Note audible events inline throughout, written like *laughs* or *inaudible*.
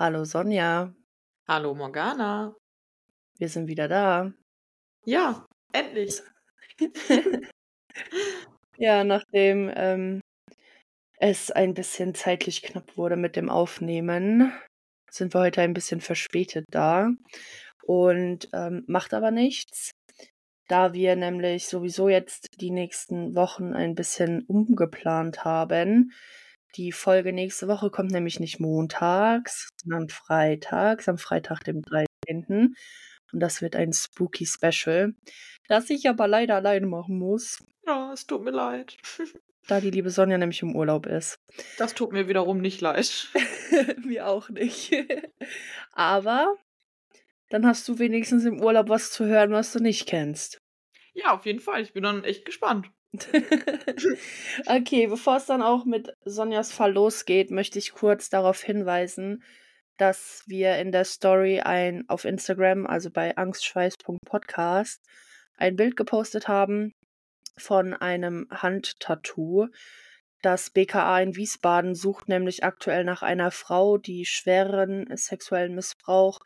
Hallo Sonja, Hallo Morgana. wir sind wieder da. Ja, endlich. *laughs* Ja, nachdem ähm, es ein bisschen zeitlich knapp wurde mit dem Aufnehmen, sind wir heute ein bisschen verspätet da. Und ähm, macht aber nichts, da wir nämlich sowieso jetzt die nächsten Wochen ein bisschen umgeplant haben. Die Folge nächste Woche kommt nämlich nicht montags, sondern freitags, am Freitag, dem 13. Und das wird ein Spooky Special, das ich aber leider alleine machen muss, Ja, es tut mir leid. *laughs* da die liebe Sonja nämlich im Urlaub ist. Das tut mir wiederum nicht leid. *laughs* Mir auch nicht. *laughs* Aber dann hast du wenigstens im Urlaub was zu hören, was du nicht kennst. Ja, auf jeden Fall. Ich bin dann echt gespannt. *laughs* okay, bevor es dann auch mit Sonjas Fall losgeht, möchte ich kurz darauf hinweisen, dass wir in der Story ein auf Instagram, also bei angstschweiß.podcast, ein Bild gepostet haben von einem Handtattoo. Das BKA in Wiesbaden sucht nämlich aktuell nach einer Frau, die schweren sexuellen Missbrauch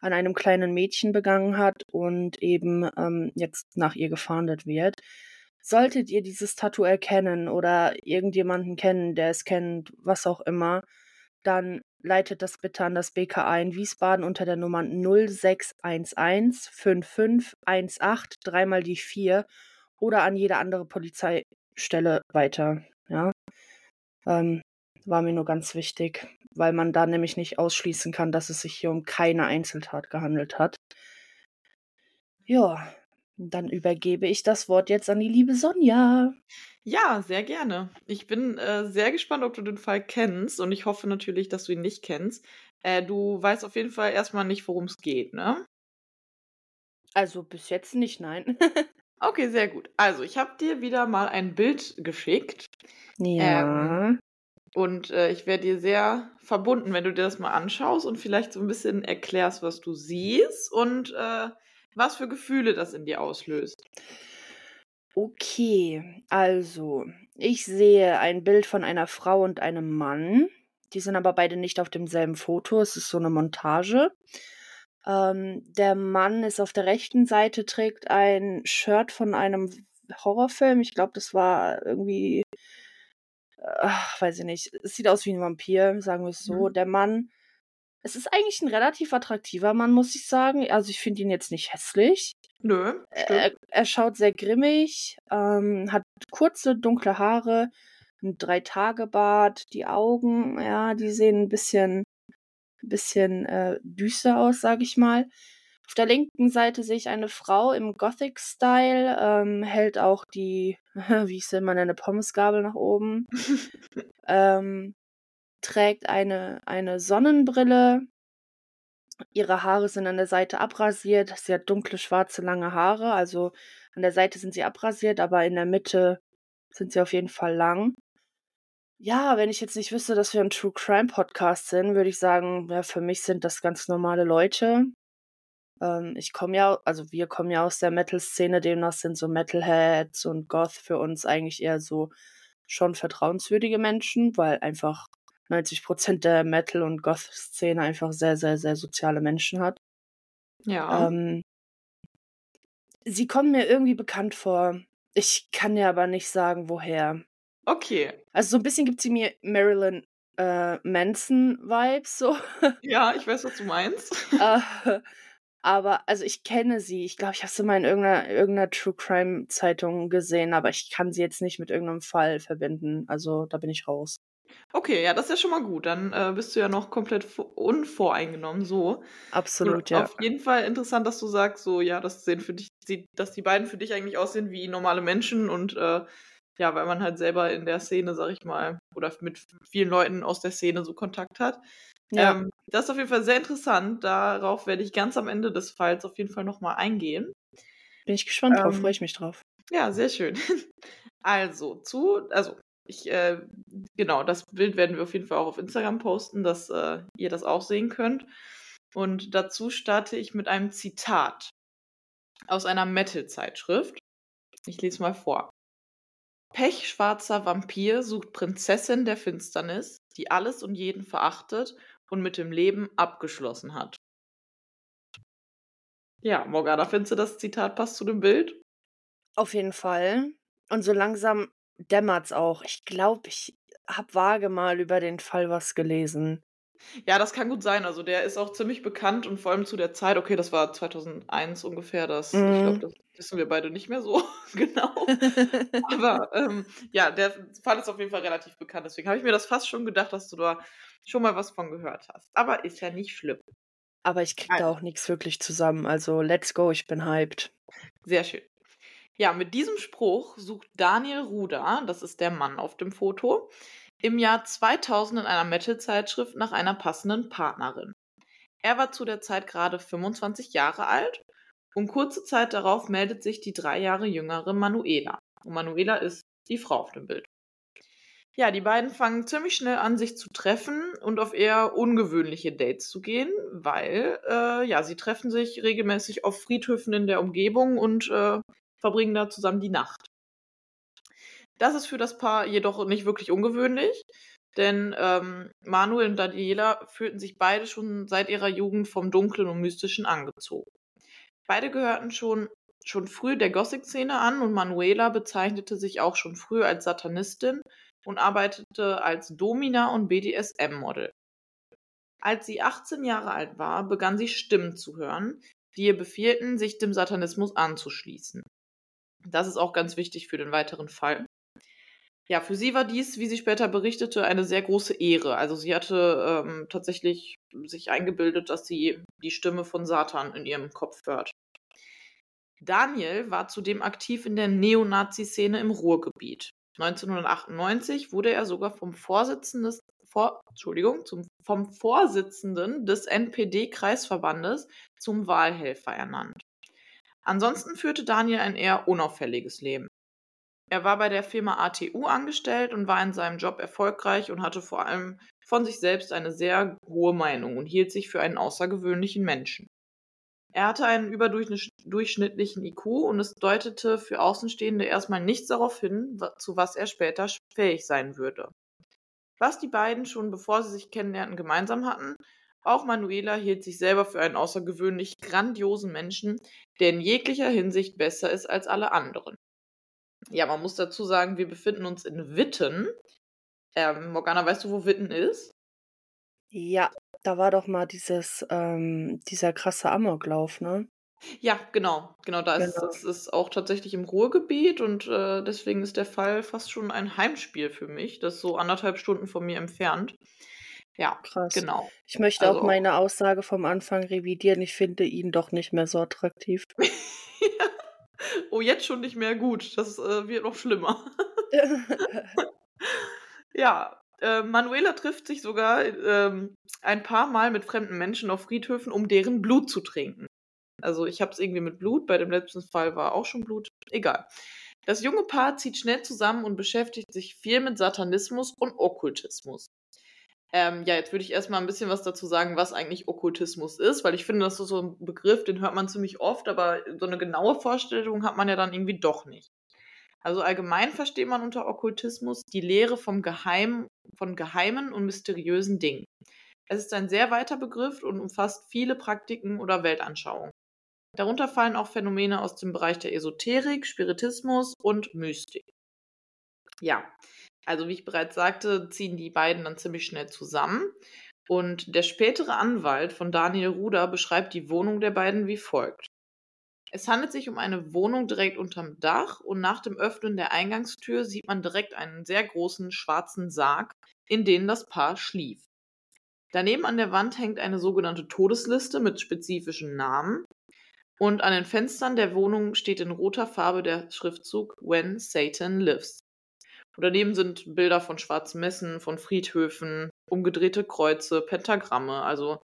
an einem kleinen Mädchen begangen hat und eben ähm, jetzt nach ihr gefahndet wird. Solltet ihr dieses Tattoo erkennen oder irgendjemanden kennen, der es kennt, was auch immer, dann leitet das bitte an das BKA in Wiesbaden unter der Nummer 0611 5518 dreimal die 4 oder an jede andere Polizeistelle weiter. Ja, ähm, war mir nur ganz wichtig, weil man da nämlich nicht ausschließen kann, dass es sich hier um keine Einzeltat gehandelt hat. Ja, dann übergebe ich das Wort jetzt an die liebe Sonja. Ja, sehr gerne. Ich bin äh, sehr gespannt, ob du den Fall kennst und ich hoffe natürlich, dass du ihn nicht kennst. Äh, du weißt auf jeden Fall erstmal nicht, worum es geht, ne? Also bis jetzt nicht, nein. *laughs* Okay, sehr gut. Also, ich habe dir wieder mal ein Bild geschickt ja. und äh, ich wäre dir sehr verbunden, wenn du dir das mal anschaust und vielleicht so ein bisschen erklärst, was du siehst und äh, was für Gefühle das in dir auslöst. Okay, also ich sehe ein Bild von einer Frau und einem Mann. Die sind aber beide nicht auf demselben Foto. Es ist so eine Montage. Ähm, der Mann ist auf der rechten Seite, trägt ein Shirt von einem Horrorfilm. Ich glaube, das war irgendwie, ach, weiß ich nicht. Es sieht aus wie ein Vampir, sagen wir es so. Mhm. Der Mann, es ist eigentlich ein relativ attraktiver Mann, muss ich sagen. Also ich finde ihn jetzt nicht hässlich. Nö, Er, er schaut sehr grimmig, ähm, hat kurze, dunkle Haare, ein Drei-Tage-Bart, die Augen, ja, die sehen ein bisschen, bisschen äh, düster aus, sag ich mal. Auf der linken Seite sehe ich eine Frau im Gothic-Style, ähm, hält auch die, *laughs* wie ich sie immer nenne, Pommesgabel nach oben, *laughs* ähm, trägt eine, eine Sonnenbrille, Ihre Haare sind an der Seite abrasiert. Sie hat dunkle, schwarze, lange Haare. Also an der Seite sind sie abrasiert, aber in der Mitte sind sie auf jeden Fall lang. Ja, wenn ich jetzt nicht wüsste, dass wir ein True Crime Podcast sind, würde ich sagen, ja, für mich sind das ganz normale Leute. Ähm, ich komme ja, also wir kommen ja aus der Metal-Szene, demnach sind so Metalheads und Goth für uns eigentlich eher so schon vertrauenswürdige Menschen, weil einfach 90% der Metal- und Goth-Szene einfach sehr, sehr, sehr soziale Menschen hat. Ja. Ähm, sie kommen mir irgendwie bekannt vor. Ich kann dir aber nicht sagen, woher. Okay. Also so ein bisschen gibt sie mir Marilyn äh, Manson-Vibes so. *laughs* Ja, ich weiß, was du meinst. äh, *laughs* aber, also ich kenne sie. Ich glaube, ich habe sie mal in irgendeiner, irgendeiner True Crime-Zeitung gesehen, aber ich kann sie jetzt nicht mit irgendeinem Fall verbinden. Also da bin ich raus. Okay, ja, das ist ja schon mal gut. Dann äh, bist du ja noch komplett vo- unvoreingenommen, so. Absolut, ja. auf jeden Fall interessant, dass du sagst, so, ja, das sehen für dich, dass die beiden für dich eigentlich aussehen wie normale Menschen und äh, ja, weil man halt selber in der Szene, sag ich mal, oder mit vielen Leuten aus der Szene so Kontakt hat. Ja. Ähm, das ist auf jeden Fall sehr interessant. Darauf werde ich ganz am Ende des Falls auf jeden Fall nochmal eingehen. Bin ich gespannt drauf, ähm, freue ich mich drauf. Ja, sehr schön. *laughs* Also, zu, also, ich, äh, genau, das Bild werden wir auf jeden Fall auch auf Instagram posten, dass äh, ihr das auch sehen könnt. Und dazu starte ich mit einem Zitat aus einer Metal-Zeitschrift. Ich lese mal vor. Pechschwarzer Vampir sucht Prinzessin der Finsternis, die alles und jeden verachtet und mit dem Leben abgeschlossen hat. Ja, Morgana, findest du das Zitat passt zu dem Bild? Auf jeden Fall. Und so langsam dämmert's auch. Ich glaube, ich habe vage mal über den Fall was gelesen. Ja, das kann gut sein. Also der ist auch ziemlich bekannt und vor allem zu der Zeit, okay, das war 2001 ungefähr, das, mhm. ich glaube, das wissen wir beide nicht mehr so *laughs* genau. *laughs* Aber ähm, ja, der Fall ist auf jeden Fall relativ bekannt. Deswegen habe ich mir das fast schon gedacht, dass du da schon mal was von gehört hast. Aber ist ja nicht schlimm. Aber ich kriege da auch nichts wirklich zusammen. Also let's go, ich bin hyped. Sehr schön. Ja, mit diesem Spruch sucht Daniel Ruder, das ist der Mann auf dem Foto, im Jahr 2000 in einer Metal-Zeitschrift nach einer passenden Partnerin. Er war zu der Zeit gerade 25 Jahre alt und kurze Zeit darauf meldet sich die drei Jahre jüngere Manuela. Und Manuela ist die Frau auf dem Bild. Ja, die beiden fangen ziemlich schnell an, sich zu treffen und auf eher ungewöhnliche Dates zu gehen, weil äh, ja, sie treffen sich regelmäßig auf Friedhöfen in der Umgebung und äh, verbringen da zusammen die Nacht. Das ist für das Paar jedoch nicht wirklich ungewöhnlich, denn ähm, Manuel und Daniela fühlten sich beide schon seit ihrer Jugend vom Dunklen und Mystischen angezogen. Beide gehörten schon, schon früh der Gothic-Szene an und Manuela bezeichnete sich auch schon früh als Satanistin und arbeitete als Domina und BDSM-Model. Als sie 18 Jahre alt war, begann sie Stimmen zu hören, die ihr befehlten, sich dem Satanismus anzuschließen. Das ist auch ganz wichtig für den weiteren Fall. Ja, für sie war dies, wie sie später berichtete, eine sehr große Ehre. Also sie hatte ähm, tatsächlich sich eingebildet, dass sie die Stimme von Satan in ihrem Kopf hört. Daniel war zudem aktiv in der Neonazi-Szene im Ruhrgebiet. 1998 wurde er sogar vom Vorsitzenden, vor, Entschuldigung, zum, vom Vorsitzenden des NPD-Kreisverbandes zum Wahlhelfer ernannt. Ansonsten führte Daniel ein eher unauffälliges Leben. Er war bei der Firma ATU angestellt und war in seinem Job erfolgreich und hatte vor allem von sich selbst eine sehr hohe Meinung und hielt sich für einen außergewöhnlichen Menschen. Er hatte einen überdurchschnittlichen IQ und es deutete für Außenstehende erstmal nichts darauf hin, zu was er später fähig sein würde. Was die beiden schon bevor sie sich kennenlernten gemeinsam hatten, auch Manuela hielt sich selber für einen außergewöhnlich grandiosen Menschen, der in jeglicher Hinsicht besser ist als alle anderen. Ja, man muss dazu sagen, wir befinden uns in Witten. Ähm, Morgana, weißt du, wo Witten ist? Ja, da war doch mal dieses, ähm, dieser krasse Amoklauf, ne? Ja, genau. Genau, da ist Genau. das ist auch tatsächlich im Ruhrgebiet und äh, deswegen ist der Fall fast schon ein Heimspiel für mich. Das ist so anderthalb Stunden von mir entfernt. Ja, Krass. genau. Ich möchte auch also meine Aussage vom Anfang revidieren. Ich finde ihn doch nicht mehr so attraktiv. *laughs* Oh, jetzt schon nicht mehr gut. Das äh, wird noch schlimmer. *laughs* Ja, äh, Manuela trifft sich sogar ähm, ein paar Mal mit fremden Menschen auf Friedhöfen, um deren Blut zu trinken. Also ich habe es irgendwie mit Blut, bei dem letzten Fall war auch schon Blut, egal. Das junge Paar zieht schnell zusammen und beschäftigt sich viel mit Satanismus und Okkultismus. Ähm, ja, jetzt würde ich erstmal ein bisschen was dazu sagen, was eigentlich Okkultismus ist, weil ich finde, das ist so ein Begriff, den hört man ziemlich oft, aber so eine genaue Vorstellung hat man ja dann irgendwie doch nicht. Also allgemein versteht man unter Okkultismus die Lehre vom Geheim, von geheimen und mysteriösen Dingen. Es ist ein sehr weiter Begriff und umfasst viele Praktiken oder Weltanschauungen. Darunter fallen auch Phänomene aus dem Bereich der Esoterik, Spiritismus und Mystik. Ja, also wie ich bereits sagte, ziehen die beiden dann ziemlich schnell zusammen. Und der spätere Anwalt von Daniel Ruder beschreibt die Wohnung der beiden wie folgt. Es handelt sich um eine Wohnung direkt unterm Dach und nach dem Öffnen der Eingangstür sieht man direkt einen sehr großen schwarzen Sarg, in den das Paar schlief. Daneben an der Wand hängt eine sogenannte Todesliste mit spezifischen Namen und an den Fenstern der Wohnung steht in roter Farbe der Schriftzug When Satan Lives. Und daneben sind Bilder von schwarzen Messen, von Friedhöfen, umgedrehte Kreuze, Pentagramme, also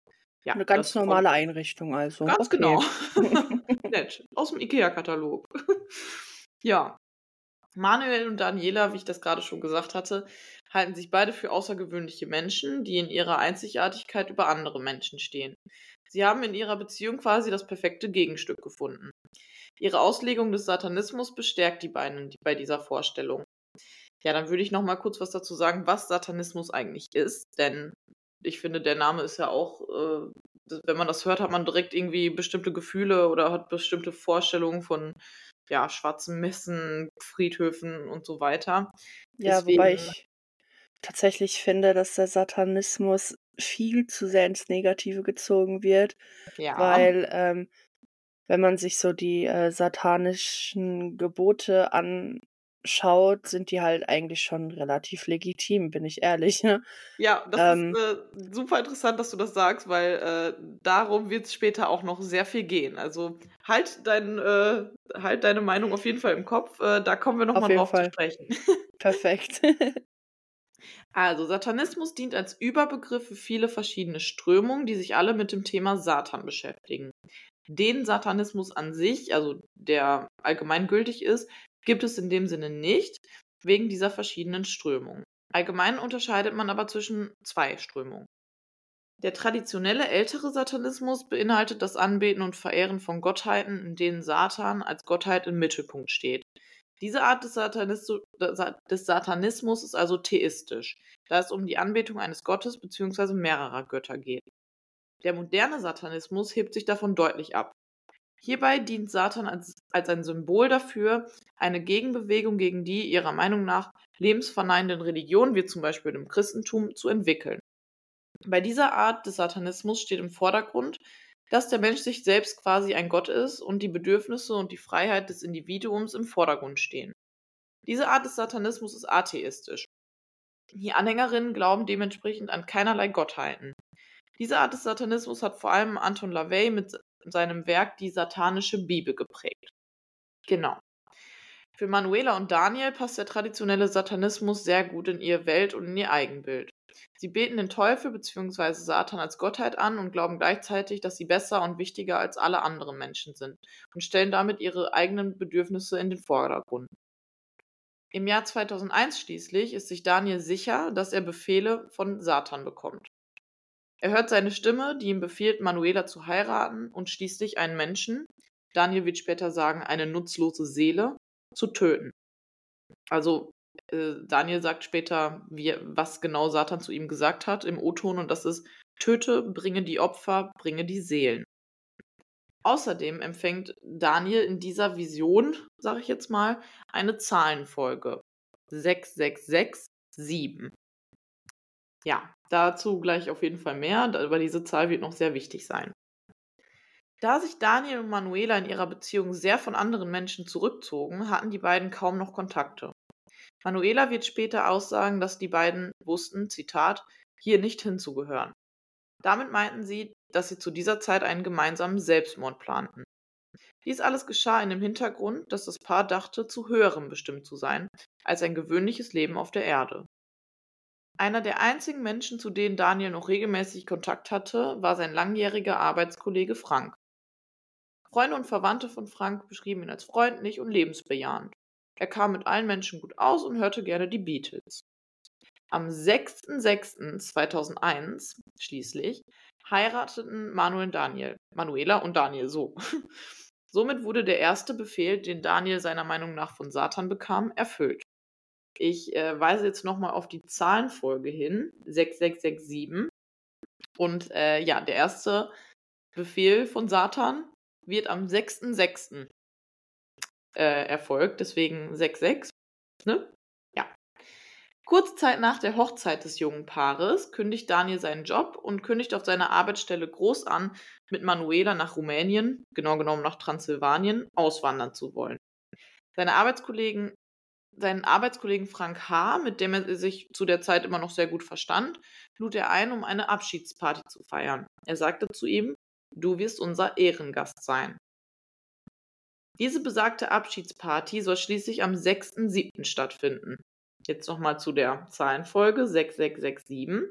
ja, Eine ganz normale Einrichtung also. Ganz okay. genau. *laughs* *laughs* Nett. Aus dem IKEA-Katalog. *laughs* ja. Manuel und Daniela, wie ich das gerade schon gesagt hatte, halten sich beide für außergewöhnliche Menschen, die in ihrer Einzigartigkeit über andere Menschen stehen. Sie haben in ihrer Beziehung quasi das perfekte Gegenstück gefunden. Ihre Auslegung des Satanismus bestärkt die beiden bei dieser Vorstellung. Ja, dann würde ich noch mal kurz was dazu sagen, was Satanismus eigentlich ist, denn ich finde, der Name ist ja auch, äh, wenn man das hört, hat man direkt irgendwie bestimmte Gefühle oder hat bestimmte Vorstellungen von ja, schwarzen Messen, Friedhöfen und so weiter. Ja, Deswegen, wobei ich tatsächlich finde, dass der Satanismus viel zu sehr ins Negative gezogen wird, ja. weil ähm, wenn man sich so die äh, satanischen Gebote anschaut, sind die halt eigentlich schon relativ legitim, bin ich ehrlich. Ne? Ja, das ähm, ist äh, super interessant, dass du das sagst, weil äh, darum wird es später auch noch sehr viel gehen. Also halt, dein, äh, halt deine Meinung auf jeden Fall im Kopf, äh, da kommen wir nochmal drauf Fall. zu sprechen. *laughs* Perfekt. Also, Satanismus dient als Überbegriff für viele verschiedene Strömungen, die sich alle mit dem Thema Satan beschäftigen. Den Satanismus an sich, also der allgemeingültig ist, gibt es in dem Sinne nicht, wegen dieser verschiedenen Strömungen. Allgemein unterscheidet man aber zwischen zwei Strömungen. Der traditionelle ältere Satanismus beinhaltet das Anbeten und Verehren von Gottheiten, in denen Satan als Gottheit im Mittelpunkt steht. Diese Art des, des, Satanismus ist also theistisch, da es um die Anbetung eines Gottes bzw. mehrerer Götter geht. Der moderne Satanismus hebt sich davon deutlich ab. Hierbei dient Satan als, als ein Symbol dafür, eine Gegenbewegung gegen die ihrer Meinung nach lebensverneinenden Religionen, wie zum Beispiel dem Christentum, zu entwickeln. Bei dieser Art des Satanismus steht im Vordergrund, dass der Mensch sich selbst quasi ein Gott ist und die Bedürfnisse und die Freiheit des Individuums im Vordergrund stehen. Diese Art des Satanismus ist atheistisch. Die Anhängerinnen glauben dementsprechend an keinerlei Gottheiten. Diese Art des Satanismus hat vor allem Anton LaVey mit seinem Werk Die satanische Bibel geprägt. Genau. Für Manuela und Daniel passt der traditionelle Satanismus sehr gut in ihr Welt- und in ihr Eigenbild. Sie beten den Teufel bzw. Satan als Gottheit an und glauben gleichzeitig, dass sie besser und wichtiger als alle anderen Menschen sind und stellen damit ihre eigenen Bedürfnisse in den Vordergrund. Im Jahr 2001 schließlich ist sich Daniel sicher, dass er Befehle von Satan bekommt. Er hört seine Stimme, die ihm befiehlt, Manuela zu heiraten und schließlich einen Menschen, Daniel wird später sagen, eine nutzlose Seele, zu töten. Also äh, Daniel sagt später, wie, was genau Satan zu ihm gesagt hat im O-Ton und das ist, töte, bringe die Opfer, bringe die Seelen. Außerdem empfängt Daniel in dieser Vision, sage ich jetzt mal, eine Zahlenfolge. 6667. Ja, dazu gleich auf jeden Fall mehr, aber diese Zahl wird noch sehr wichtig sein. Da sich Daniel und Manuela in ihrer Beziehung sehr von anderen Menschen zurückzogen, hatten die beiden kaum noch Kontakte. Manuela wird später aussagen, dass die beiden wussten, Zitat, hier nicht hinzugehören. Damit meinten sie, dass sie zu dieser Zeit einen gemeinsamen Selbstmord planten. Dies alles geschah in dem Hintergrund, dass das Paar dachte, zu höherem bestimmt zu sein als ein gewöhnliches Leben auf der Erde. Einer der einzigen Menschen, zu denen Daniel noch regelmäßig Kontakt hatte, war sein langjähriger Arbeitskollege Frank. Freunde und Verwandte von Frank beschrieben ihn als freundlich und lebensbejahend. Er kam mit allen Menschen gut aus und hörte gerne die Beatles. Am 6.6.2001 schließlich heirateten Manuel und Daniel, Manuela und Daniel so. *laughs* Somit wurde der erste Befehl, den Daniel seiner Meinung nach von Satan bekam, erfüllt. Ich äh, weise jetzt nochmal auf die Zahlenfolge hin, 6667. Und äh, ja, der erste Befehl von Satan wird am 6.6. Äh, erfolgt, deswegen 66. Ne? Ja. Kurze Zeit nach der Hochzeit des jungen Paares kündigt Daniel seinen Job und kündigt auf seiner Arbeitsstelle groß an, mit Manuela nach Rumänien, genau genommen nach Transsilvanien, auswandern zu wollen. Seine Arbeitskollegen seinen Arbeitskollegen Frank H., mit dem er sich zu der Zeit immer noch sehr gut verstand, lud er ein, um eine Abschiedsparty zu feiern. Er sagte zu ihm, du wirst unser Ehrengast sein. Diese besagte Abschiedsparty soll schließlich am 6.7. stattfinden. Jetzt nochmal zu der Zahlenfolge 6667.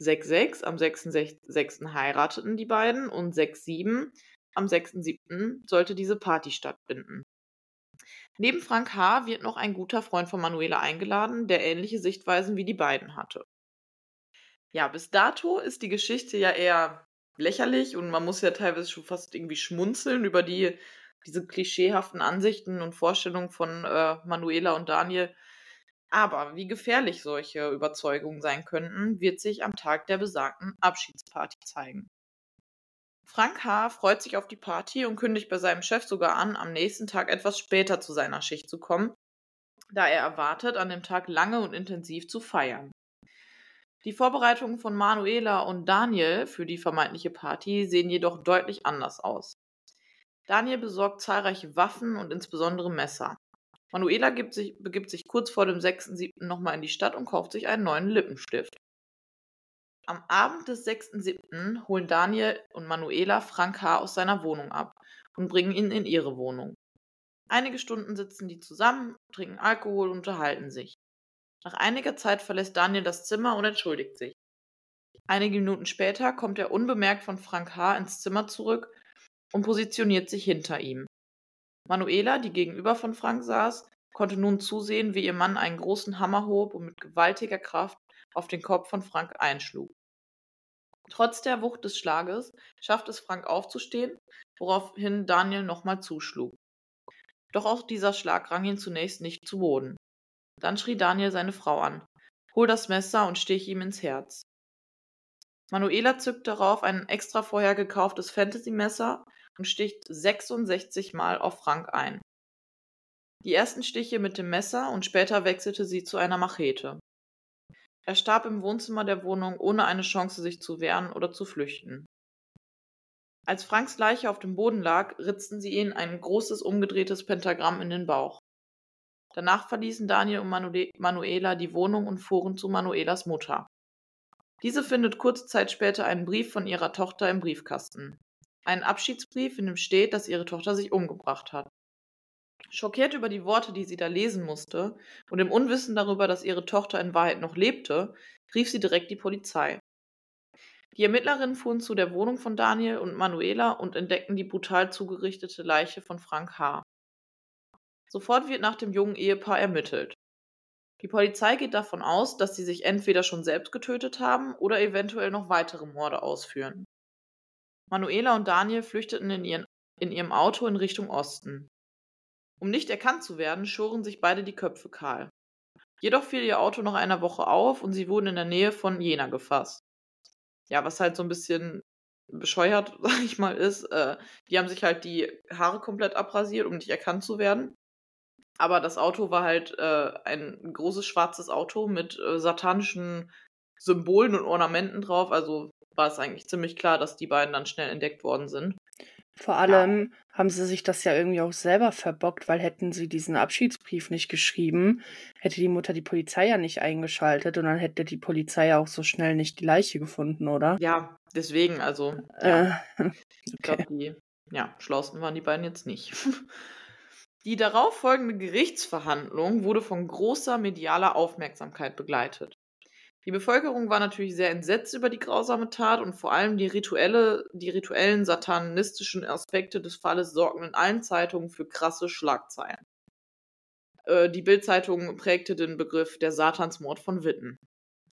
66 am 6.6. heirateten die beiden und 67 am 6.7. sollte diese Party stattfinden. Neben Frank H. wird noch ein guter Freund von Manuela eingeladen, der ähnliche Sichtweisen wie die beiden hatte. Ja, bis dato ist die Geschichte ja eher lächerlich und man muss ja teilweise schon fast irgendwie schmunzeln über die, diese klischeehaften Ansichten und Vorstellungen von äh, Manuela und Daniel, Aber wie gefährlich solche Überzeugungen sein könnten, wird sich am Tag der besagten Abschiedsparty zeigen. Frank H. freut sich auf die Party und kündigt bei seinem Chef sogar an, am nächsten Tag etwas später zu seiner Schicht zu kommen, da er erwartet, an dem Tag lange und intensiv zu feiern. Die Vorbereitungen von Manuela und Daniel für die vermeintliche Party sehen jedoch deutlich anders aus. Daniel besorgt zahlreiche Waffen und insbesondere Messer. Manuela sich, begibt sich kurz vor dem 6.7. nochmal in die Stadt und kauft sich einen neuen Lippenstift. Am Abend des 6.7. holen Daniel und Manuela Frank H. aus seiner Wohnung ab und bringen ihn in ihre Wohnung. Einige Stunden sitzen die zusammen, trinken Alkohol und unterhalten sich. Nach einiger Zeit verlässt Daniel das Zimmer und entschuldigt sich. Einige Minuten später kommt er unbemerkt von Frank H. ins Zimmer zurück und positioniert sich hinter ihm. Manuela, die gegenüber von Frank saß, konnte nun zusehen, wie ihr Mann einen großen Hammer hob und mit gewaltiger Kraft auf den Kopf von Frank einschlug. Trotz der Wucht des Schlages schafft es Frank aufzustehen, woraufhin Daniel nochmal zuschlug. Doch auch dieser Schlag rang ihn zunächst nicht zu Boden. Dann schrie Daniel seine Frau an. Hol das Messer und stich ihm ins Herz. Manuela zückt darauf ein extra vorher gekauftes Fantasy-Messer und sticht 66 Mal auf Frank ein. Die ersten Stiche mit dem Messer und später wechselte sie zu einer Machete. Er starb im Wohnzimmer der Wohnung, ohne eine Chance, sich zu wehren oder zu flüchten. Als Franks Leiche auf dem Boden lag, ritzten sie ihn ein großes umgedrehtes Pentagramm in den Bauch. Danach verließen Daniel und Manuela die Wohnung und fuhren zu Manuelas Mutter. Diese findet kurze Zeit später einen Brief von ihrer Tochter im Briefkasten. Einen Abschiedsbrief, in dem steht, dass ihre Tochter sich umgebracht hat. Schockiert über die Worte, die sie da lesen musste, und im Unwissen darüber, dass ihre Tochter in Wahrheit noch lebte, rief sie direkt die Polizei. Die Ermittlerinnen fuhren zu der Wohnung von Daniel und Manuela und entdeckten die brutal zugerichtete Leiche von Frank H. Sofort wird nach dem jungen Ehepaar ermittelt. Die Polizei geht davon aus, dass sie sich entweder schon selbst getötet haben oder eventuell noch weitere Morde ausführen. Manuela und Daniel flüchteten in, ihren, in ihrem Auto in Richtung Osten. Um nicht erkannt zu werden, schoren sich beide die Köpfe kahl. Jedoch fiel ihr Auto nach einer Woche auf und sie wurden in der Nähe von Jena gefasst. Ja, was halt so ein bisschen bescheuert, *laughs* sag ich mal, ist, äh, die haben sich halt die Haare komplett abrasiert, um nicht erkannt zu werden. Aber das Auto war halt äh, ein großes schwarzes Auto mit äh, satanischen Symbolen und Ornamenten drauf. Also war es eigentlich ziemlich klar, dass die beiden dann schnell entdeckt worden sind. Vor allem haben sie sich das ja irgendwie auch selber verbockt, weil hätten sie diesen Abschiedsbrief nicht geschrieben, hätte die Mutter die Polizei ja nicht eingeschaltet und dann hätte die Polizei ja auch so schnell nicht die Leiche gefunden, oder? Ja, deswegen, also. Ja. Äh, okay. Ich glaube, die ja, schlausten waren die beiden jetzt nicht. *laughs* Die darauffolgende Gerichtsverhandlung wurde von großer medialer Aufmerksamkeit begleitet. Die Bevölkerung war natürlich sehr entsetzt über die grausame Tat und vor allem die, rituelle, die rituellen satanistischen Aspekte des Falles sorgten in allen Zeitungen für krasse Schlagzeilen. Äh, die Bildzeitung prägte den Begriff der Satansmord von Witten.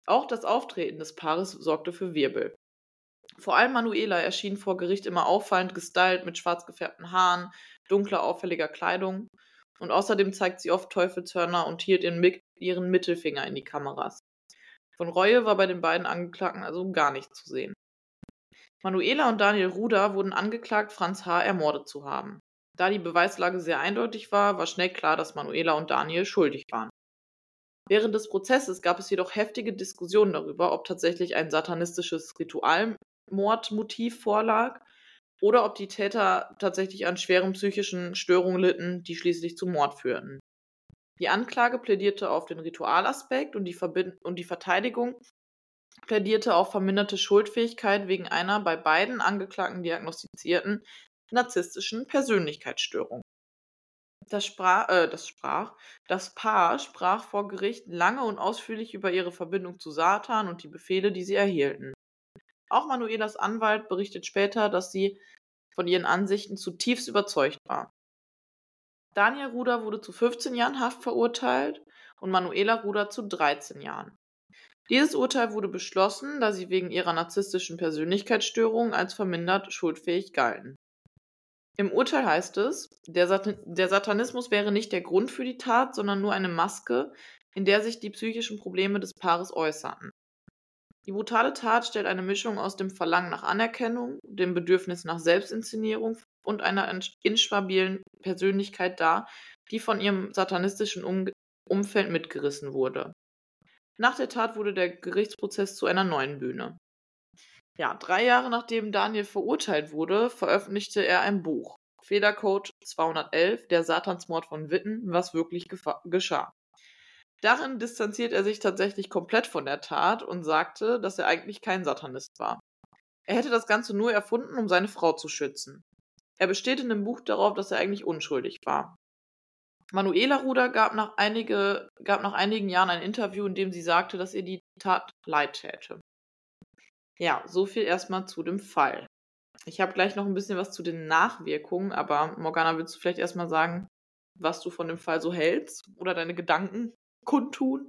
Auch das Auftreten des Paares sorgte für Wirbel. Vor allem Manuela erschien vor Gericht immer auffallend gestylt mit schwarz gefärbten Haaren, dunkler, auffälliger Kleidung. Und außerdem zeigt sie oft Teufelshörner und hielt ihren, ihren Mittelfinger in die Kameras. Von Reue war bei den beiden Angeklagten also gar nicht zu sehen. Manuela und Daniel Ruder wurden angeklagt, Franz H. ermordet zu haben. Da die Beweislage sehr eindeutig war, war schnell klar, dass Manuela und Daniel schuldig waren. Während des Prozesses gab es jedoch heftige Diskussionen darüber, ob tatsächlich ein satanistisches Ritualmordmotiv vorlag oder ob die Täter tatsächlich an schweren psychischen Störungen litten, die schließlich zum Mord führten. Die Anklage plädierte auf den Ritualaspekt und die, Verbind und die Verteidigung plädierte auf verminderte Schuldfähigkeit wegen einer bei beiden Angeklagten diagnostizierten narzisstischen Persönlichkeitsstörung. Das sprach, äh, das sprach, das Paar sprach vor Gericht lange und ausführlich über ihre Verbindung zu Satan und die Befehle, die sie erhielten. Auch Manuelas Anwalt berichtet später, dass sie von ihren Ansichten zutiefst überzeugt war. Daniel Ruder wurde zu 15 Jahren Haft verurteilt und Manuela Ruder zu 13 Jahren. Dieses Urteil wurde beschlossen, da sie wegen ihrer narzisstischen Persönlichkeitsstörung als vermindert schuldfähig galten. Im Urteil heißt es, der, Sat der Satanismus wäre nicht der Grund für die Tat, sondern nur eine Maske, in der sich die psychischen Probleme des Paares äußerten. Die brutale Tat stellt eine Mischung aus dem Verlangen nach Anerkennung, dem Bedürfnis nach Selbstinszenierung und einer instabilen Persönlichkeit dar, die von ihrem satanistischen um Umfeld mitgerissen wurde. Nach der Tat wurde der Gerichtsprozess zu einer neuen Bühne. Ja, drei Jahre nachdem Daniel verurteilt wurde, veröffentlichte er ein Buch. Federcode 211, der Satansmord von Witten, was wirklich geschah. Darin distanziert er sich tatsächlich komplett von der Tat und sagte, dass er eigentlich kein Satanist war. Er hätte das Ganze nur erfunden, um seine Frau zu schützen. Er besteht in dem Buch darauf, dass er eigentlich unschuldig war. Manuela Ruder gab nach, einige, gab nach einigen Jahren ein Interview, in dem sie sagte, dass ihr die Tat leid täte. Ja, so viel erstmal zu dem Fall. Ich habe gleich noch ein bisschen was zu den Nachwirkungen, aber Morgana, willst du vielleicht erstmal sagen, was du von dem Fall so hältst oder deine Gedanken kundtun?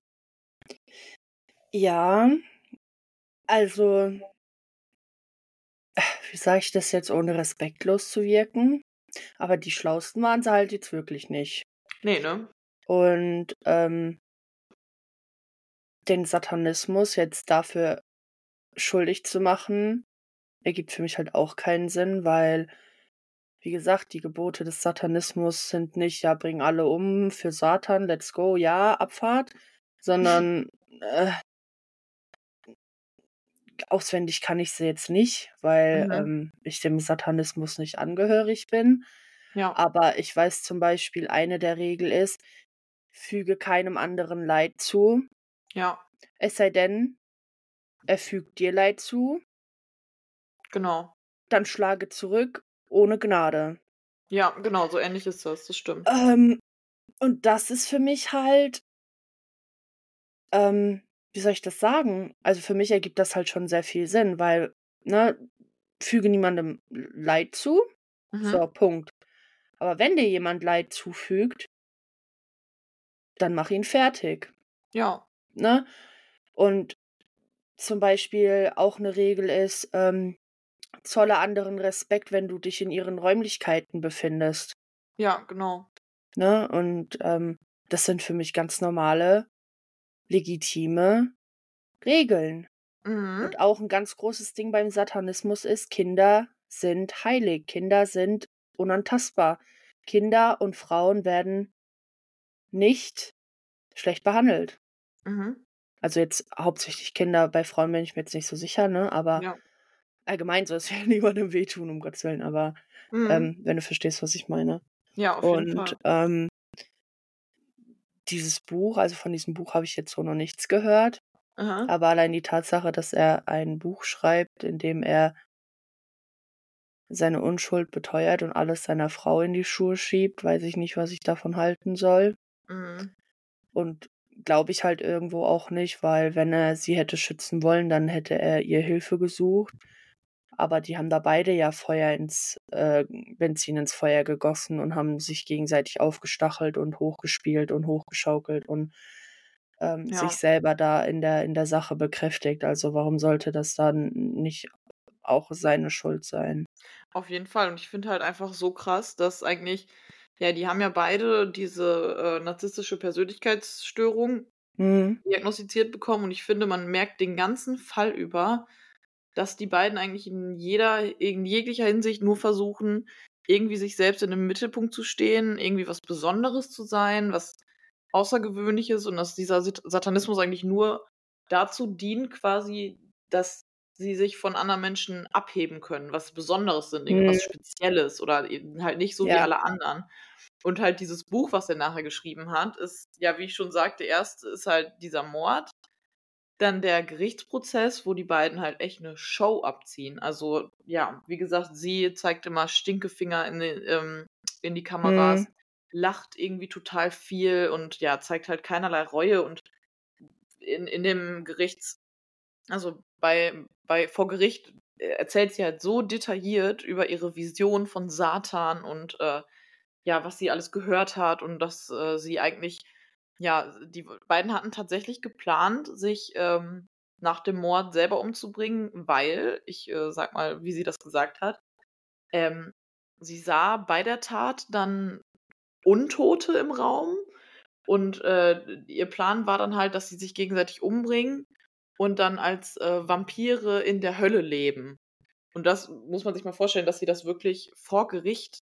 Ja, also, sage ich das jetzt, ohne respektlos zu wirken? Aber die Schlausten waren sie halt jetzt wirklich nicht. Nee, ne? Und ähm, den Satanismus jetzt dafür schuldig zu machen, ergibt für mich halt auch keinen Sinn, weil, wie gesagt, die Gebote des Satanismus sind nicht, ja, bring alle um für Satan, let's go, ja, Abfahrt, sondern *laughs* äh, auswendig kann ich sie jetzt nicht, weil Mhm. ähm, ich dem Satanismus nicht angehörig bin. Ja. Aber ich weiß zum Beispiel, eine der Regeln ist, füge keinem anderen Leid zu. Ja, Es sei denn, er fügt dir Leid zu, genau. dann schlage zurück ohne Gnade. Ja, genau, so ähnlich ist das, das stimmt. Ähm, und das ist für mich halt, ähm, wie soll ich das sagen? Also für mich ergibt das halt schon sehr viel Sinn, weil, ne, füge niemandem Leid zu, Mhm. so, Punkt. Aber wenn dir jemand Leid zufügt, dann mach ihn fertig, Ja, ne? Und zum Beispiel auch eine Regel ist, ähm, zolle anderen Respekt, wenn du dich in ihren Räumlichkeiten befindest, ja, genau. ne? Und ähm, das sind für mich ganz normale, legitime Regeln. Mhm. Und auch ein ganz großes Ding beim Satanismus ist, Kinder sind heilig, Kinder sind unantastbar. Kinder und Frauen werden nicht schlecht behandelt. Mhm. Also jetzt hauptsächlich Kinder, bei Frauen bin ich mir jetzt nicht so sicher, ne? Aber Ja. allgemein soll es *laughs* ja niemandem wehtun, um Gottes Willen. Aber Mhm. ähm, wenn du verstehst, was ich meine. ja, auf jeden Und Fall. ähm, dieses Buch, also von diesem Buch habe ich jetzt so noch nichts gehört. Aha. Aber allein die Tatsache, dass er ein Buch schreibt, in dem er seine Unschuld beteuert und alles seiner Frau in die Schuhe schiebt, weiß ich nicht, was ich davon halten soll. Mhm. Und glaube ich halt irgendwo auch nicht, weil wenn er sie hätte schützen wollen, dann hätte er ihr Hilfe gesucht. Aber die haben da beide ja Feuer ins äh, Benzin ins Feuer gegossen und haben sich gegenseitig aufgestachelt und hochgespielt und hochgeschaukelt und ähm, Ja. sich selber da in der in der Sache bekräftigt. Also warum sollte das dann nicht auch seine Schuld sein? Auf jeden Fall. Und ich finde halt einfach so krass, dass eigentlich, ja, die haben ja beide diese äh, narzisstische Persönlichkeitsstörung Mhm. diagnostiziert bekommen. Und ich finde, man merkt den ganzen Fall über, dass die beiden eigentlich in jeder, in jeglicher Hinsicht nur versuchen, irgendwie sich selbst in den Mittelpunkt zu stehen, irgendwie was Besonderes zu sein, was Außergewöhnliches und dass dieser Satanismus eigentlich nur dazu dient, quasi, dass sie sich von anderen Menschen abheben können, was Besonderes sind, irgendwas Mhm. Spezielles oder eben halt nicht so wie Ja. alle anderen. Und halt dieses Buch, was er nachher geschrieben hat, ist, ja, wie ich schon sagte, erst ist halt dieser Mord, dann der Gerichtsprozess, wo die beiden halt echt eine Show abziehen. Also, ja, wie gesagt, sie zeigt immer Stinkefinger in, den, ähm, in die Kameras, Mhm. lacht irgendwie total viel und ja, zeigt halt keinerlei Reue und in, in dem Gerichts, also bei, bei vor Gericht äh, erzählt sie halt so detailliert über ihre Vision von Satan und äh, ja, was sie alles gehört hat und dass äh, sie eigentlich, ja, die beiden hatten tatsächlich geplant, sich ähm, nach dem Mord selber umzubringen, weil, ich äh, sag mal, wie sie das gesagt hat, ähm, sie sah bei der Tat dann Untote im Raum Und äh, ihr Plan war dann halt, dass sie sich gegenseitig umbringen und dann als äh, Vampire in der Hölle leben. Und das muss man sich mal vorstellen, dass sie das wirklich vor Gericht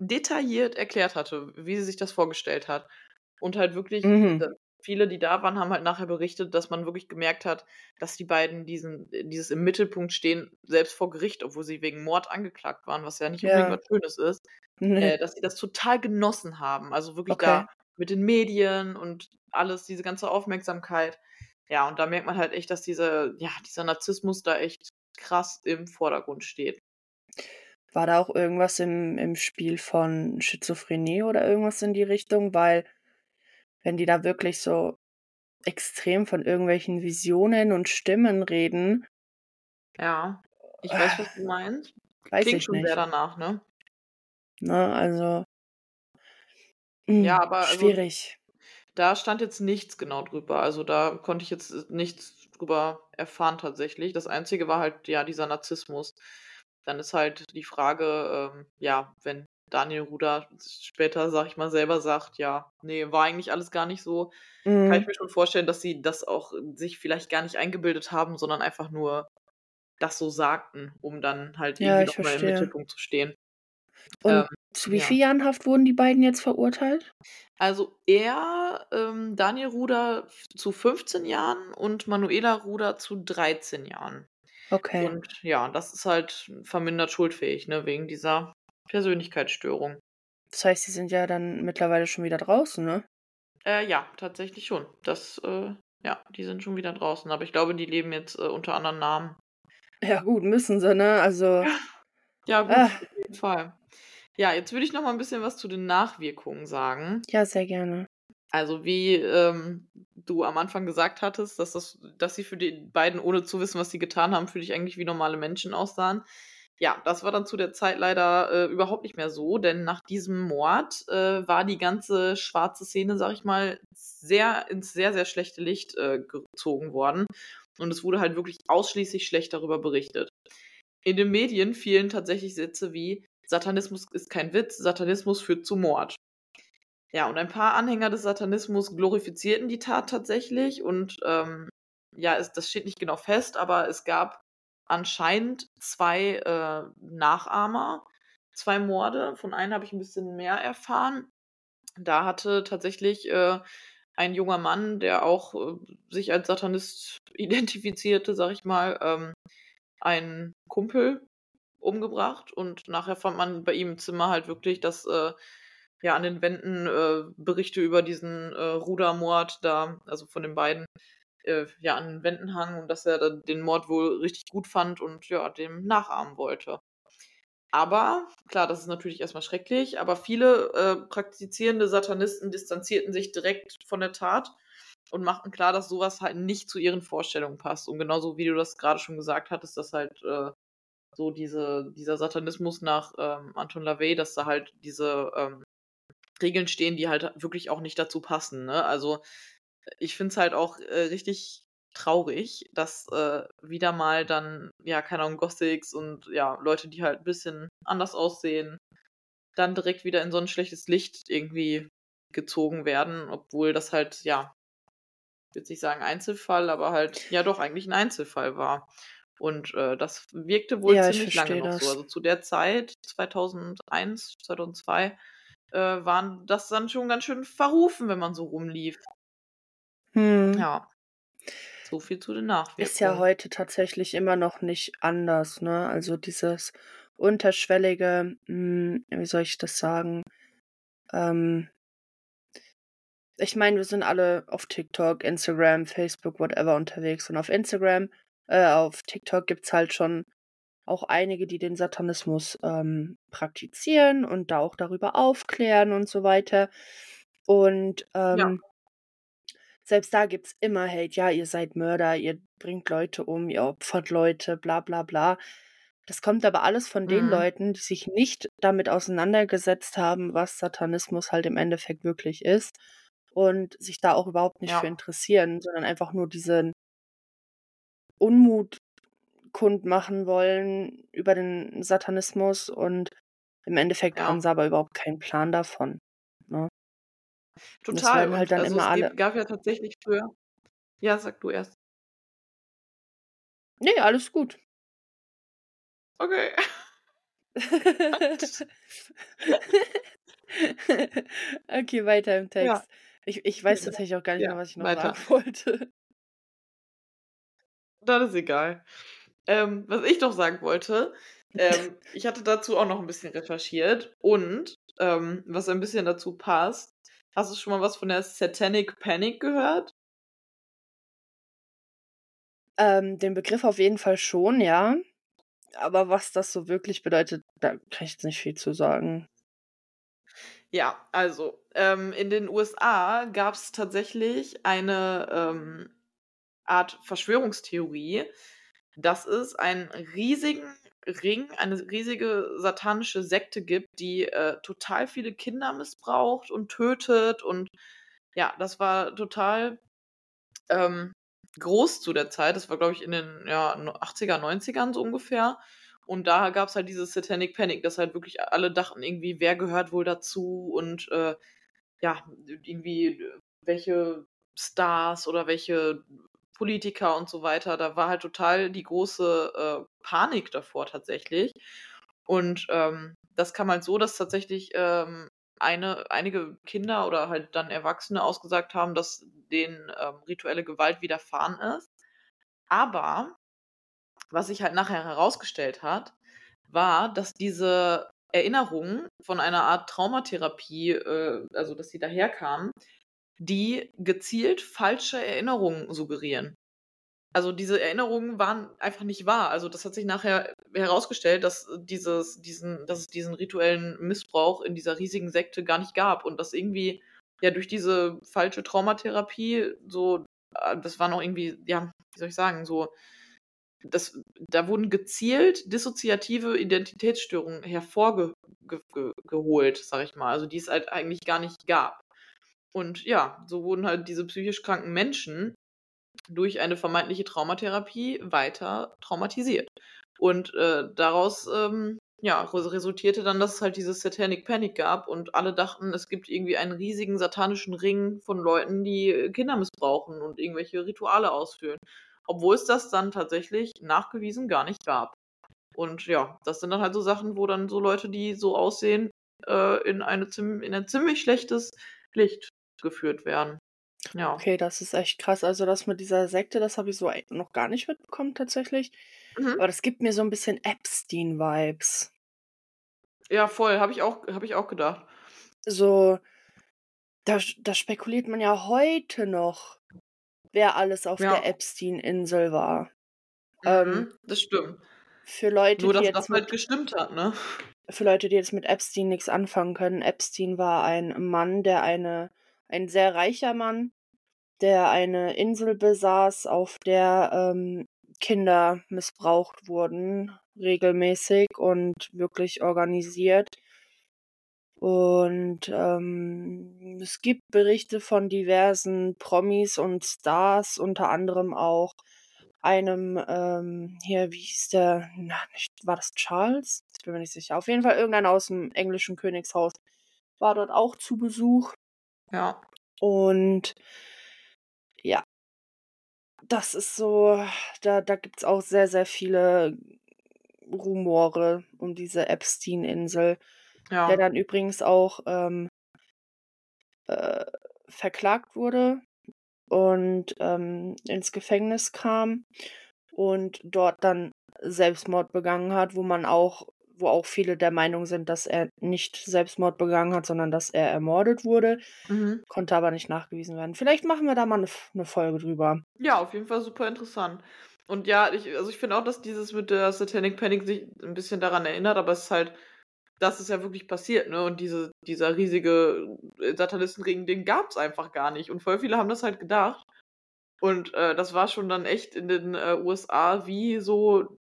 detailliert erklärt hatte, wie sie sich das vorgestellt hat. Und halt wirklich, Mhm. viele, die da waren, haben halt nachher berichtet, dass man wirklich gemerkt hat, dass die beiden diesen, dieses im Mittelpunkt stehen, selbst vor Gericht, obwohl sie wegen Mord angeklagt waren, was ja nicht unbedingt Ja. was Schönes ist, Nee. äh, dass sie das total genossen haben. Also wirklich Okay. da mit den Medien und alles, diese ganze Aufmerksamkeit. Ja, und da merkt man halt echt, dass diese, ja, dieser Narzissmus da echt krass im Vordergrund steht. War da auch irgendwas im, im Spiel von Schizophrenie oder irgendwas in die Richtung? Weil, wenn die da wirklich so extrem von irgendwelchen Visionen und Stimmen reden, Ja, ich weiß, was du meinst. *sighs* weiß Klingt ich schon sehr nicht. danach, ne? Ne, also. Ja, mm, aber also schwierig. da stand jetzt nichts genau drüber. Also da konnte ich jetzt nichts drüber erfahren tatsächlich. Das Einzige war halt, ja, dieser Narzissmus. Dann ist halt die Frage, ähm, ja, wenn Daniel Ruder später, sag ich mal, selber sagt, ja, nee, war eigentlich alles gar nicht so, kann ich Mhm. mir schon vorstellen, dass sie das auch sich vielleicht gar nicht eingebildet haben, sondern einfach nur das so sagten, um dann halt Ja, irgendwie nochmal im. Mittelpunkt zu stehen. Und Ähm, zu wie ja. viel Jahren Haft wurden die beiden jetzt verurteilt? Also er, ähm, Daniel Ruder zu 15 Jahren und Manuela Ruder zu 13 Jahren. Okay. Und ja, das ist halt vermindert schuldfähig, ne, wegen dieser Persönlichkeitsstörung. Das heißt, sie sind ja dann mittlerweile schon wieder draußen, ne? Äh, ja, tatsächlich schon. Das, äh, ja, die sind schon wieder draußen. Aber ich glaube, die leben jetzt äh, unter anderen Namen. Ja, gut, müssen sie, ne? Also. *laughs* Ja, gut, Ah, auf jeden Fall. Ja, jetzt würde ich noch mal ein bisschen was zu den Nachwirkungen sagen. ja, sehr gerne. Also wie ähm, du am Anfang gesagt hattest, dass, das, dass sie für die beiden, ohne zu wissen, was sie getan haben, für dich eigentlich wie normale Menschen aussahen. Ja, das war dann zu der Zeit leider äh, überhaupt nicht mehr so, denn nach diesem Mord äh, war die ganze schwarze Szene, sag ich mal, sehr ins sehr, sehr schlechte Licht äh, gezogen worden. Und es wurde halt wirklich ausschließlich schlecht darüber berichtet. In den Medien fielen tatsächlich Sätze wie Satanismus ist kein Witz, Satanismus führt zu Mord. Ja, und ein paar Anhänger des Satanismus glorifizierten die Tat tatsächlich und ähm, ja, es, das steht nicht genau fest, aber es gab anscheinend zwei äh, Nachahmer, zwei Morde. Von einem habe ich ein bisschen mehr erfahren. Da hatte tatsächlich äh, ein junger Mann, der auch äh, sich als Satanist *laughs* identifizierte, sag ich mal, ähm, einen Kumpel umgebracht und nachher fand man bei ihm im Zimmer halt wirklich, dass äh, ja an den Wänden äh, Berichte über diesen äh, Rudermord da, also von den beiden, äh, ja an den Wänden hangen und dass er den Mord wohl richtig gut fand und ja dem nachahmen wollte. Aber, klar, das ist natürlich erstmal schrecklich, aber viele äh, praktizierende Satanisten distanzierten sich direkt von der Tat und machten klar, dass sowas halt nicht zu ihren Vorstellungen passt. Und genauso wie du das gerade schon gesagt hattest, dass halt äh, so diese, dieser Satanismus nach ähm, Anton LaVey, dass da halt diese ähm, Regeln stehen, die halt wirklich auch nicht dazu passen. Ne? Also ich finde es halt auch äh, richtig traurig, dass äh, wieder mal dann, ja, keine Ahnung, Gothics und ja, Leute, die halt ein bisschen anders aussehen, dann direkt wieder in so ein schlechtes Licht irgendwie gezogen werden, obwohl das halt, ja, ich würde nicht sagen Einzelfall, aber halt, ja doch, eigentlich ein Einzelfall war. Und äh, das wirkte wohl Ja, ich ziemlich lange noch das. so. Also zu der Zeit, 2001, 2002, äh, waren das dann schon ganz schön verrufen, wenn man so rumlief. Hm. Ja. So viel zu den Nachwirkungen. Ist ja heute tatsächlich immer noch nicht anders, ne? Also dieses unterschwellige, hm, wie soll ich das sagen? Ähm, ich meine, wir sind alle auf TikTok, Instagram, Facebook, whatever unterwegs. Und auf Instagram, äh, auf TikTok gibt's halt schon auch einige, die den Satanismus ähm, praktizieren und da auch darüber aufklären und so weiter. Und Ja. Selbst da gibt's immer Hate. Ja, ihr seid Mörder, ihr bringt Leute um, ihr opfert Leute, bla bla bla. Das kommt aber alles von den Mhm. Leuten, die sich nicht damit auseinandergesetzt haben, was Satanismus halt im Endeffekt wirklich ist und sich da auch überhaupt nicht für Ja. interessieren, sondern einfach nur diesen Unmut kundmachen wollen über den Satanismus und im Endeffekt haben Ja. sie aber überhaupt keinen Plan davon. Ne? Total. werden halt dann also immer es alle. gab ja tatsächlich früher. Ja, sag du erst. Nee, alles gut. Okay. *laughs* okay, weiter im Ja. Text. Ich, ich weiß Ja. tatsächlich auch gar nicht mehr, Ja, was ich noch weiter. sagen *laughs* wollte. Das ist egal. Ähm, was ich doch sagen wollte, ähm, ich hatte dazu auch noch ein bisschen recherchiert und ähm, was ein bisschen dazu passt. Hast du schon mal was von der Satanic Panic gehört? Ähm, den Begriff auf jeden Fall schon, ja. Aber was das so wirklich bedeutet, da kann ich jetzt nicht viel zu sagen. Ja, also ähm, in den USA gab es tatsächlich eine ähm, Art Verschwörungstheorie, dass es einen riesigen Ring, eine riesige satanische Sekte gibt, die äh, total viele Kinder missbraucht und tötet. Und ja, das war total ähm, groß zu der Zeit. Das war, glaube ich, in den ja, 80er, 90ern so ungefähr. Und da gab es halt diese Satanic Panic, dass halt wirklich alle dachten, irgendwie, wer gehört wohl dazu und äh, ja, irgendwie welche Stars oder welche Politiker und so weiter. Da war halt total die große äh, Panik davor tatsächlich. Und ähm, das kam halt so, dass tatsächlich ähm, eine, einige Kinder oder halt dann Erwachsene ausgesagt haben, dass denen ähm, rituelle Gewalt widerfahren ist. Aber was sich halt nachher herausgestellt hat, war, dass diese Erinnerungen von einer Art Traumatherapie, äh, also dass sie daherkamen, die gezielt falsche Erinnerungen suggerieren. Also diese Erinnerungen waren einfach nicht wahr. Also das hat sich nachher herausgestellt, dass dieses, diesen, dass es diesen rituellen Missbrauch in dieser riesigen Sekte gar nicht gab und dass irgendwie ja durch diese falsche Traumatherapie so, äh, das war noch irgendwie, ja, wie soll ich sagen, so, das, da wurden gezielt dissoziative Identitätsstörungen hervorgeholt, sag ich mal, also die es halt eigentlich gar nicht gab. Und ja, so wurden halt diese psychisch kranken Menschen durch eine vermeintliche Traumatherapie weiter traumatisiert. Und äh, daraus ähm, ja, resultierte dann, dass es halt dieses Satanic Panic gab und alle dachten, es gibt irgendwie einen riesigen satanischen Ring von Leuten, die Kinder missbrauchen und irgendwelche Rituale ausführen. Obwohl es das dann tatsächlich nachgewiesen gar nicht gab. Und ja, das sind dann halt so Sachen, wo dann so Leute, die so aussehen, äh, in, eine, in ein ziemlich schlechtes Licht geführt werden. Ja. Okay, das ist echt krass. Also das mit dieser Sekte, das habe ich so noch gar nicht mitbekommen tatsächlich. Mhm. Aber das gibt mir so ein bisschen Epstein-Vibes. Ja, voll, habe ich, auch, hab ich auch gedacht. So, da, da spekuliert man ja heute noch, wer alles auf Ja. der Epstein-Insel war. Mhm, Ähm, das stimmt. für Leute, Nur, die dass jetzt das mit, halt gestimmt hat, ne? für Leute, die jetzt mit Epstein nichts anfangen können. Epstein war ein Mann, der eine, ein sehr reicher Mann, der eine Insel besaß, auf der ähm, Kinder missbraucht wurden, regelmäßig und wirklich organisiert. Und ähm, es gibt Berichte von diversen Promis und Stars, unter anderem auch einem, ähm, hier, wie hieß der? Na, nicht, war das Charles? Ich bin mir nicht sicher. Auf jeden Fall irgendeiner aus dem englischen Königshaus war dort auch zu Besuch. Ja. Und ja, das ist so, da, da gibt es auch sehr, sehr viele Rumore um diese Epstein-Insel, Ja. der dann übrigens auch ähm, äh, verklagt wurde und ähm, ins Gefängnis kam und dort dann Selbstmord begangen hat, wo man auch, wo auch viele der Meinung sind, dass er nicht Selbstmord begangen hat, sondern dass er ermordet wurde, Mhm. konnte aber nicht nachgewiesen werden. Vielleicht machen wir da mal eine, eine Folge drüber. Ja, auf jeden Fall super interessant. Und ja, ich, also ich finde auch, dass dieses mit der Satanic Panic sich ein bisschen daran erinnert, aber es ist halt, das ist ja wirklich passiert, ne? Und diese, dieser riesige äh, Satanistenring, den gab es einfach gar nicht. Und voll viele haben das halt gedacht. Und äh, das war schon dann echt in den äh, USA wie so,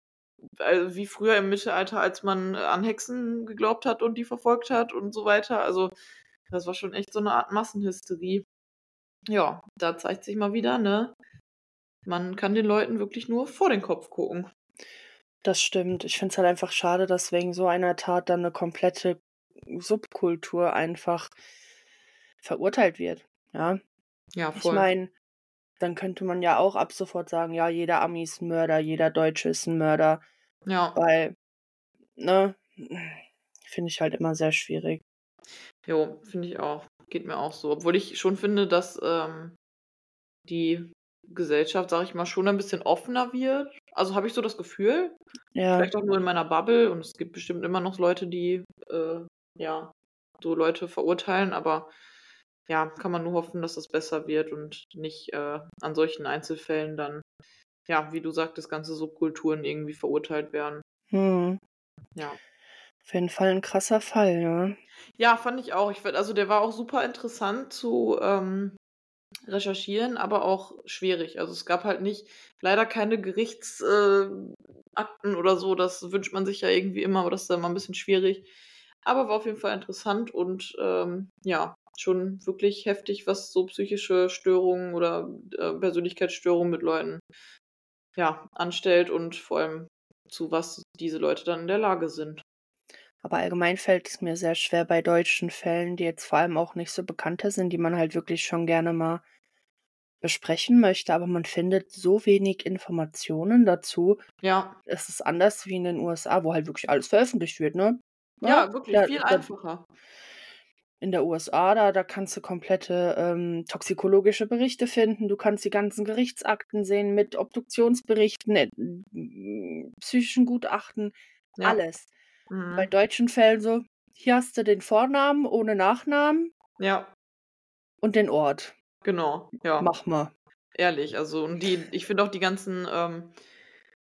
äh, wie früher im Mittelalter, als man an Hexen geglaubt hat und die verfolgt hat und so weiter. Also, das war schon echt so eine Art Massenhysterie. Ja, da zeigt sich mal wieder, ne? Man kann den Leuten wirklich nur vor den Kopf gucken. Das stimmt. Ich finde es halt einfach schade, dass wegen so einer Tat dann eine komplette Subkultur einfach verurteilt wird. Ja. Ja, Ich voll. meine, dann könnte man ja auch ab sofort sagen, ja, jeder Ami ist ein Mörder, jeder Deutsche ist ein Mörder, Ja. weil, ne, finde ich halt immer sehr schwierig. Jo, finde ich auch. Geht mir auch so. Obwohl ich schon finde, dass ähm, die Gesellschaft, sag ich mal, schon ein bisschen offener wird. Also habe ich so das Gefühl. Ja, Vielleicht auch nur in meiner Bubble. Und es gibt bestimmt immer noch Leute, die äh, ja so Leute verurteilen. Aber ja, kann man nur hoffen, dass das besser wird und nicht äh, an solchen Einzelfällen dann, ja, wie du sagtest, ganze Subkulturen irgendwie verurteilt werden. hm, Ja. auf jeden Fall ein krasser Fall, ja. Ja, fand ich auch. Ich find, also der war auch super interessant zu ähm, recherchieren, aber auch schwierig. Also es gab halt nicht, leider keine Gerichtsakten äh, oder so. Das wünscht man sich ja irgendwie immer, aber das ist dann mal ein bisschen schwierig. Aber war auf jeden Fall interessant und ähm, ja, schon wirklich heftig, was so psychische Störungen oder äh, Persönlichkeitsstörungen mit Leuten ja, anstellt und vor allem zu was diese Leute dann in der Lage sind. Aber allgemein fällt es mir sehr schwer bei deutschen Fällen, die jetzt vor allem auch nicht so bekannter sind, die man halt wirklich schon gerne mal besprechen möchte, aber man findet so wenig Informationen dazu. Ja, Es ist anders wie in den USA, wo halt wirklich alles veröffentlicht wird, ne? ja, wirklich da, viel da, einfacher. In der USA, da, da kannst du komplette ähm, toxikologische Berichte finden, du kannst die ganzen Gerichtsakten sehen mit Obduktionsberichten, äh, psychischen Gutachten, Ja. alles. Mhm. Bei deutschen Fällen so, hier hast du den Vornamen ohne Nachnamen Ja, und den Ort. genau. Ja, Mach mal. ehrlich. Also, und die, ich finde auch die ganzen ähm,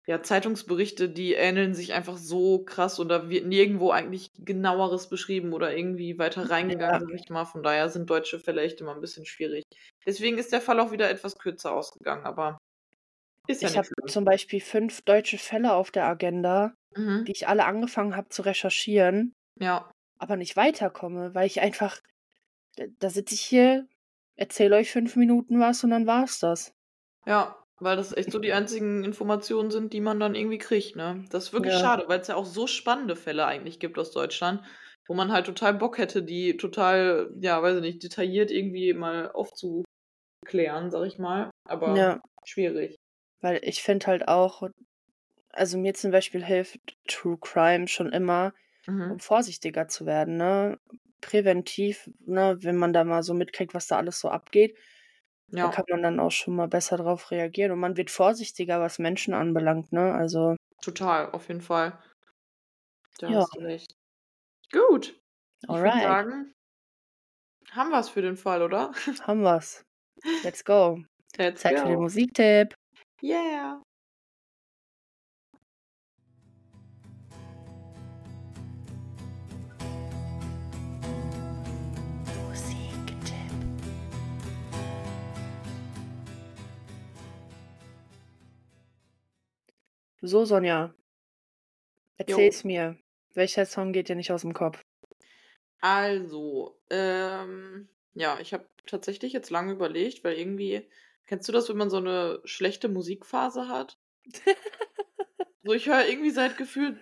ja, Zeitungsberichte, die ähneln sich einfach so krass und da wird nirgendwo eigentlich genaueres beschrieben oder irgendwie weiter reingegangen, Ja. sag ich mal. Von daher sind deutsche Fälle echt immer ein bisschen schwierig. Deswegen ist der Fall auch wieder etwas kürzer ausgegangen, aber ist ja Ich habe zum Beispiel fünf deutsche Fälle auf der Agenda, Mhm. die ich alle angefangen habe zu recherchieren, Ja, aber nicht weiterkomme, weil ich einfach, da, da sitze ich hier, erzähle euch fünf Minuten was und dann war's das. ja, weil das echt so die einzigen Informationen sind, die man dann irgendwie kriegt, ne? Das ist wirklich Ja. schade, weil es ja auch so spannende Fälle eigentlich gibt aus Deutschland, wo man halt total Bock hätte, die total, ja, weiß ich nicht, detailliert irgendwie mal aufzuklären, sag ich mal. Aber Ja, schwierig. weil ich finde halt auch, also mir zum Beispiel hilft True Crime schon immer, Mhm. um vorsichtiger zu werden, ne? Präventiv, ne, wenn man da mal so mitkriegt, was da alles so abgeht, da Ja, kann man dann auch schon mal besser drauf reagieren und man wird vorsichtiger, was Menschen anbelangt, ne? Also, total, auf jeden Fall. Da ja, hast du recht. Gut. Ich alright, sagen, haben wir es für den Fall, oder? haben wir's. Let's go. *laughs* Let's Zeit für den go. Musiktipp. Yeah. So, Sonja, Jo. erzähl's mir. Welcher Song geht dir nicht aus dem Kopf? Also, ähm, ja, ich habe tatsächlich jetzt lange überlegt, weil irgendwie, kennst du das, wenn man so eine schlechte Musikphase hat? *laughs* So, ich höre irgendwie seit gefühlt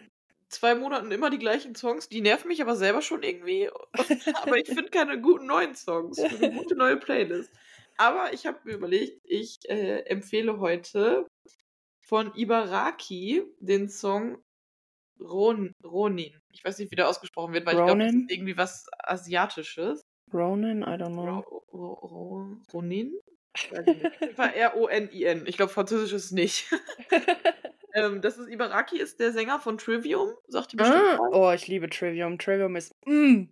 zwei Monaten immer die gleichen Songs, die nerven mich aber selber schon irgendwie. *laughs* aber ich finde keine guten neuen Songs für eine gute neue Playlist. Aber ich habe mir überlegt, ich äh, empfehle heute von Ibaraki den Song Ron, Ronin. Ich weiß nicht, wie der ausgesprochen wird, weil ich glaube, das Ronin? ist irgendwie was Asiatisches. Ronin? I don't Ro, know. Ro, Ro, Ronin? Auf jeden Fall R-O-N-I-N. Ich glaube, Französisch ist es nicht. *laughs* ähm, das ist Ibaraki, ist der Sänger von Trivium. Sagt ihr bestimmt ah, oh, ich liebe Trivium. Trivium ist. Mm,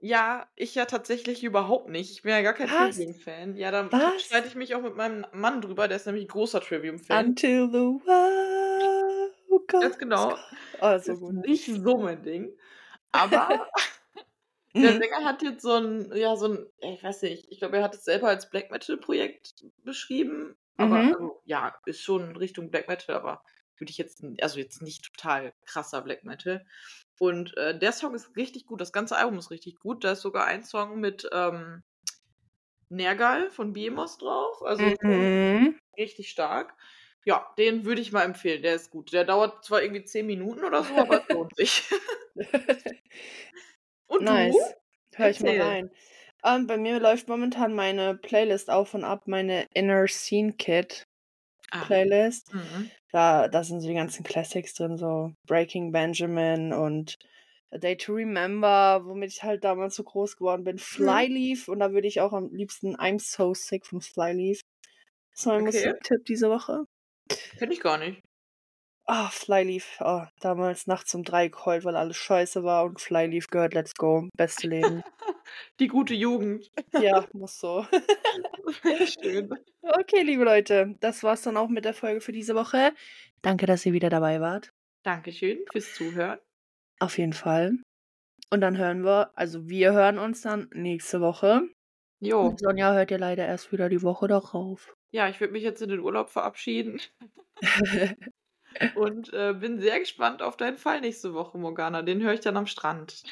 Ja, ich ja tatsächlich überhaupt nicht. Ich bin ja gar kein? Trivium-Fan. Ja, da Was? streite ich mich auch mit meinem Mann drüber. Der ist nämlich ein großer Trivium-Fan. Until the world Ganz goes. genau. Oh, so Ist gut. nicht so mein Ding. Aber *laughs* der. Sänger hat jetzt so ein, ja, so ein, ich weiß nicht, ich glaube, er hat es selber als Black Metal-Projekt beschrieben. Aber Mhm. also, ja, ist schon Richtung Black Metal, aber würde ich jetzt, also jetzt nicht total krasser Black Metal. Und äh, der Song ist richtig gut, das ganze Album ist richtig gut. Da ist sogar ein Song mit ähm, Nergal von Behemoth drauf, also Mhm. richtig stark. Ja, den würde ich mal empfehlen, der ist gut. Der dauert zwar irgendwie 10 Minuten oder so, aber es lohnt sich. *laughs* Und du? Nice. Hör ich mal Erzähl. rein. Ähm, bei mir läuft momentan meine Playlist auf und ab, meine Inner Scene Kit Ah. Playlist. Mhm. Da, da sind so die ganzen Classics drin, so Breaking Benjamin und A Day to Remember, womit ich halt damals so groß geworden bin. Mhm. Flyleaf und da würde ich auch am liebsten I'm So Sick von Flyleaf. Das ist mein Okay. Musiktipp diese Woche. Kenn ich gar nicht. Ah, Flyleaf. Oh, damals nachts um drei geheult, weil alles scheiße war und Flyleaf gehört Let's Go. Beste Leben. *laughs* Die gute Jugend. ja, *laughs* muss so. Schön. Okay, liebe Leute, das war's dann auch mit der Folge für diese Woche. Danke, dass ihr wieder dabei wart. Dankeschön fürs Zuhören. Auf jeden Fall. Und dann hören wir, also wir hören uns dann nächste Woche. Jo. Und Sonja hört ihr leider erst wieder die Woche darauf. Ja, ich würde mich jetzt in den Urlaub verabschieden *laughs* und äh, bin sehr gespannt auf deinen Fall nächste Woche, Morgana. Den höre ich dann am Strand.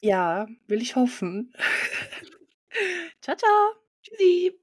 ja, will ich hoffen. *laughs* ciao, ciao. Tschüssi.